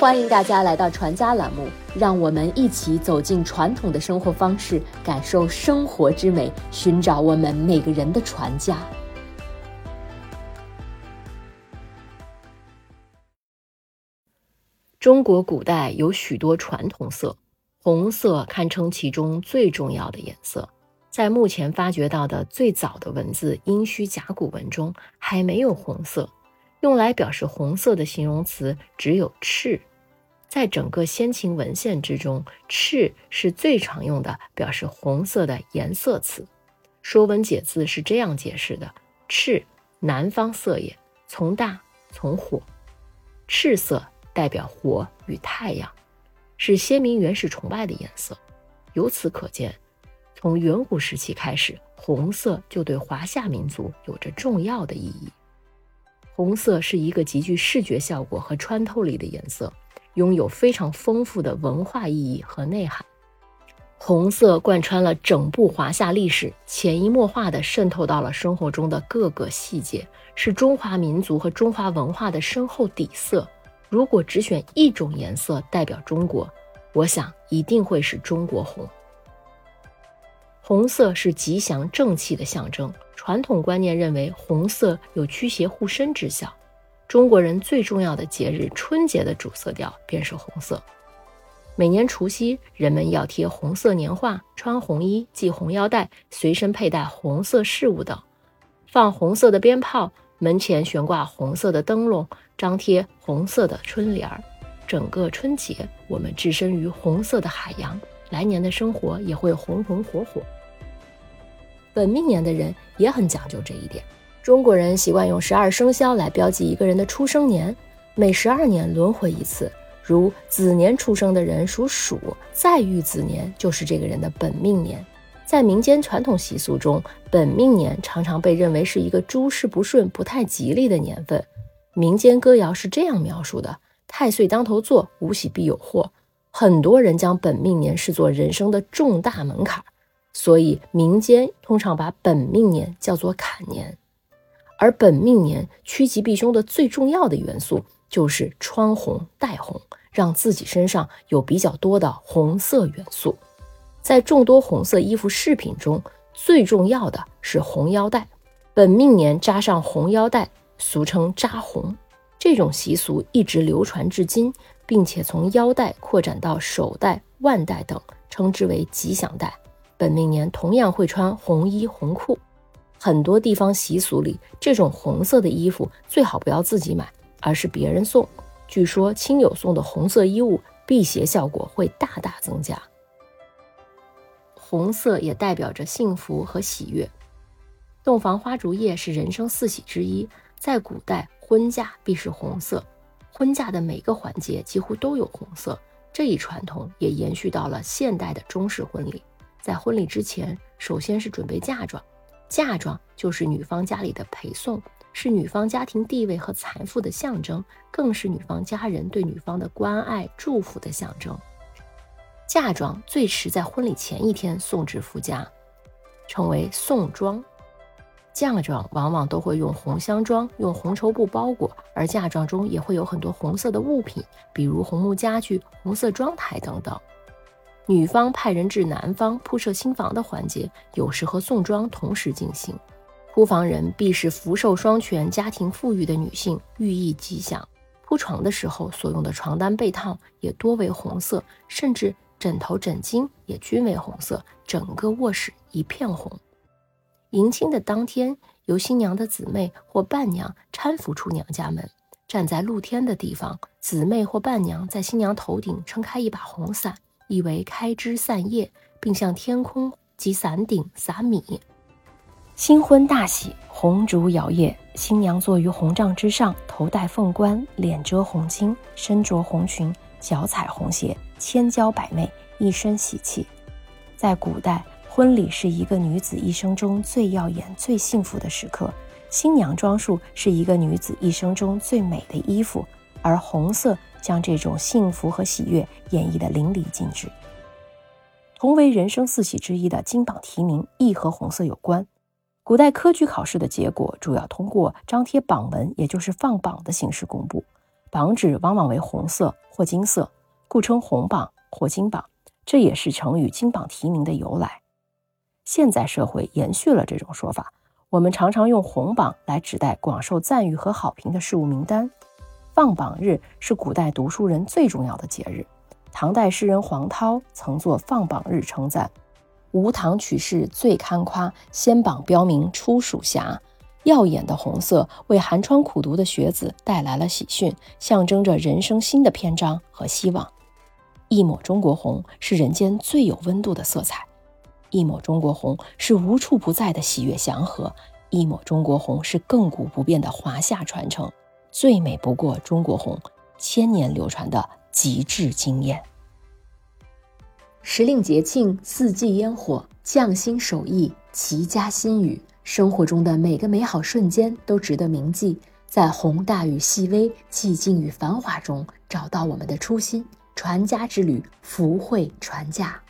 欢迎大家来到传家栏目，让我们一起走进传统的生活方式，感受生活之美，寻找我们每个人的传家。中国古代有许多传统色，红色堪称其中最重要的颜色。在目前发掘到的最早的文字殷墟甲骨文中，还没有红色。用来表示红色的形容词只有赤。在整个先秦文献之中，赤是最常用的表示红色的颜色词。《说文解字》是这样解释的：“赤，南方色也，从大，从火。赤色代表火与太阳，是先民原始崇拜的颜色。由此可见，从远古时期开始，红色就对华夏民族有着重要的意义。红色是一个极具视觉效果和穿透力的颜色。”拥有非常丰富的文化意义和内涵。红色贯穿了整部华夏历史，潜移默化地渗透到了生活中的各个细节，是中华民族和中华文化的深厚底色。如果只选一种颜色代表中国，我想一定会是中国红。红色是吉祥正气的象征，传统观念认为红色有驱邪护身之效。中国人最重要的节日春节的主色调便是红色。每年除夕，人们要贴红色年画、穿红衣、系红腰带、随身佩戴红色饰物等，放红色的鞭炮，门前悬挂红色的灯笼，张贴红色的春联儿。整个春节，我们置身于红色的海洋，来年的生活也会红红火火。本命年的人也很讲究这一点。中国人习惯用十二生肖来标记一个人的出生年，每十二年轮回一次。如子年出生的人属鼠，再遇子年就是这个人的本命年。在民间传统习俗中，本命年常常被认为是一个诸事不顺、不太吉利的年份。民间歌谣是这样描述的：“太岁当头坐，无喜必有祸。”很多人将本命年视作人生的重大门槛，所以民间通常把本命年叫做坎年。而本命年趋吉避凶的最重要的元素就是穿红戴红，让自己身上有比较多的红色元素。在众多红色衣服饰品中，最重要的是红腰带。本命年扎上红腰带，俗称扎红。这种习俗一直流传至今，并且从腰带扩展到手带、腕带等，称之为吉祥带。本命年同样会穿红衣红裤。很多地方习俗里，这种红色的衣服最好不要自己买，而是别人送。据说亲友送的红色衣物，辟邪效果会大大增加。红色也代表着幸福和喜悦。洞房花烛夜是人生四喜之一，在古代婚嫁必是红色，婚嫁的每个环节几乎都有红色。这一传统也延续到了现代的中式婚礼。在婚礼之前，首先是准备嫁妆。嫁妆就是女方家里的陪送，是女方家庭地位和财富的象征，更是女方家人对女方的关爱、祝福的象征。嫁妆最迟在婚礼前一天送至夫家，称为送妆。嫁妆往往都会用红香妆，用红绸布包裹，而嫁妆中也会有很多红色的物品，比如红木家具、红色妆台等等。女方派人至男方铺设新房的环节，有时和送妆同时进行。铺房人必是福寿双全、家庭富裕的女性，寓意吉祥。铺床的时候所用的床单被套也多为红色，甚至枕头枕巾也均为红色，整个卧室一片红。迎亲的当天，由新娘的姊妹或伴娘搀扶出娘家门，站在露天的地方，姊妹或伴娘在新娘头顶撑开一把红伞。意为开枝散叶，并向天空及伞顶撒米。新婚大喜，红烛摇曳，新娘坐于红帐之上，头戴凤冠，脸遮红巾，身着红裙，脚踩红鞋，千娇百媚，一身喜气。在古代，婚礼是一个女子一生中最耀眼、最幸福的时刻，新娘装束是一个女子一生中最美的衣服，而红色。将这种幸福和喜悦演绎得淋漓尽致。同为人生四喜之一的金榜题名，亦和红色有关。古代科举考试的结果主要通过张贴榜文，也就是放榜的形式公布。榜纸往往为红色或金色，故称红榜或金榜，这也是成语“金榜题名”的由来。现在社会延续了这种说法，我们常常用红榜来指代广受赞誉和好评的事物名单。放榜日是古代读书人最重要的节日。唐代诗人黄涛曾作《放榜日》称赞：“吴唐取士最堪夸，先榜标明出蜀霞。”耀眼的红色为寒窗苦读的学子带来了喜讯，象征着人生新的篇章和希望。一抹中国红是人间最有温度的色彩，一抹中国红是无处不在的喜悦祥和，一抹中国红是亘古不变的华夏传承，最美不过中国红，千年流传的极致惊艳。时令节庆，四季烟火，匠心手艺，齐家心语。生活中的每个美好瞬间都值得铭记，在宏大与细微、寂静与繁华中，找到我们的初心。传家之旅，福慧传家。